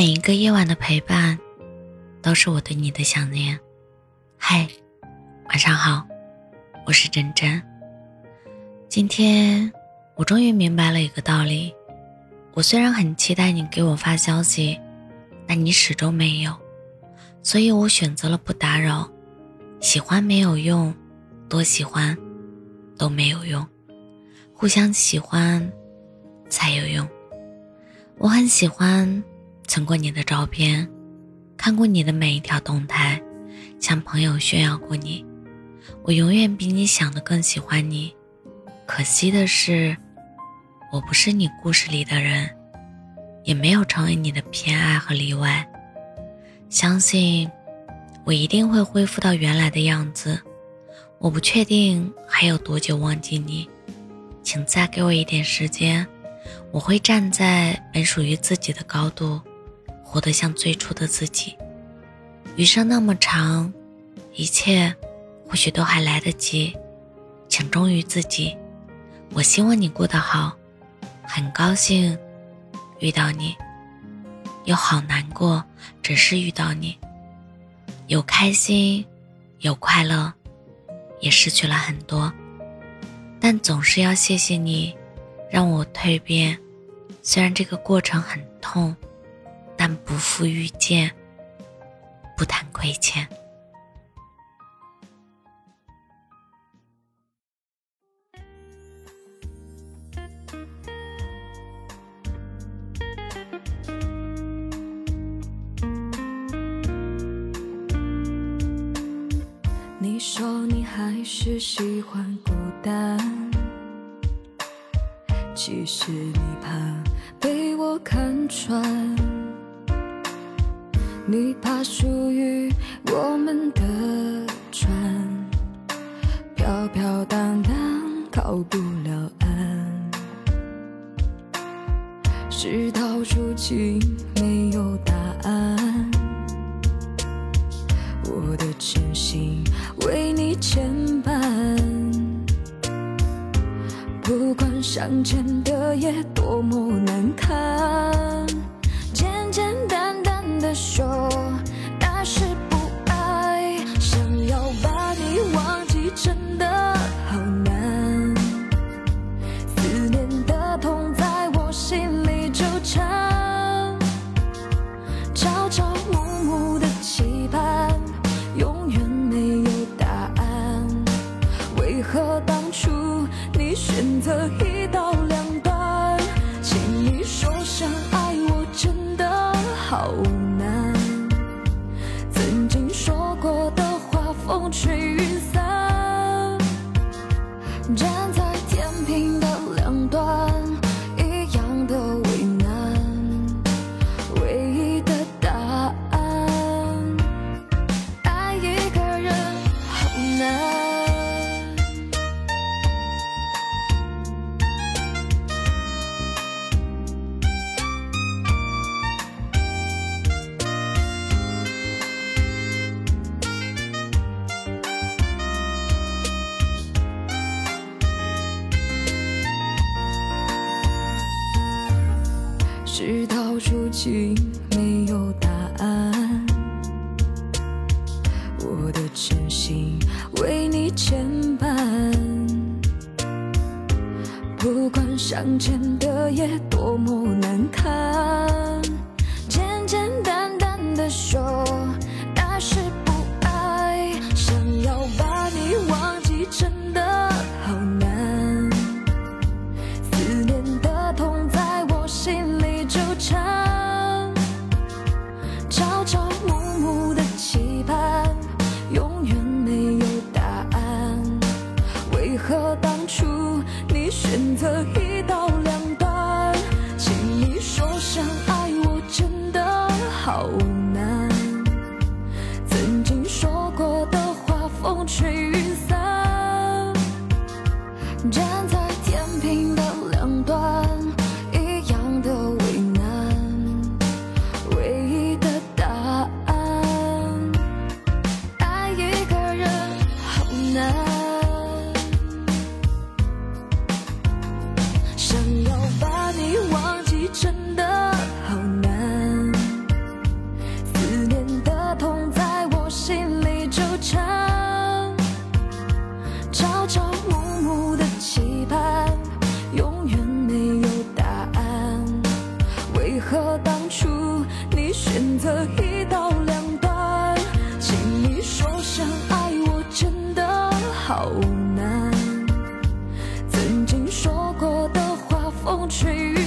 每一个夜晚的陪伴，都是我对你的想念。嗨，晚上好，我是真真。今天我终于明白了一个道理：我虽然很期待你给我发消息，但你始终没有，所以我选择了不打扰。喜欢没有用，多喜欢都没有用，互相喜欢才有用。我很喜欢存过你的照片，看过你的每一条动态，向朋友炫耀过你。我永远比你想的更喜欢你。可惜的是，我不是你故事里的人，也没有成为你的偏爱和例外。相信我一定会恢复到原来的样子。我不确定还有多久忘记你，请再给我一点时间。我会站在本属于自己的高度，活得像最初的自己。余生那么长，一切或许都还来得及，请忠于自己。我希望你过得好，很高兴遇到你，又好难过，只是遇到你，有开心，有快乐，也失去了很多，但总是要谢谢你。让我蜕变，虽然这个过程很痛，但不负遇见，不谈亏欠。你说你还是喜欢孤单。其实你怕被我看穿，你怕属于我们的船飘飘荡荡靠不了岸，事到如今没有答案，我的真心为你牵绊。不管相见的夜多么难堪，简简的说，那是不爱。想要把你忘记，真的好难。思念的痛在我心里纠缠，朝朝暮暮的期盼，永远没有答案。为何当初你？选择一刀风吹云散。站在天平的两端。事到如今没有答案，我的真心为你牵绊。不管相见的夜多么难堪，简简单单的说。当初你选择一刀两断，请你说声爱我真的好难。曾经说过的话，风吹雨想爱我真的好难。曾经说过的话风吹雨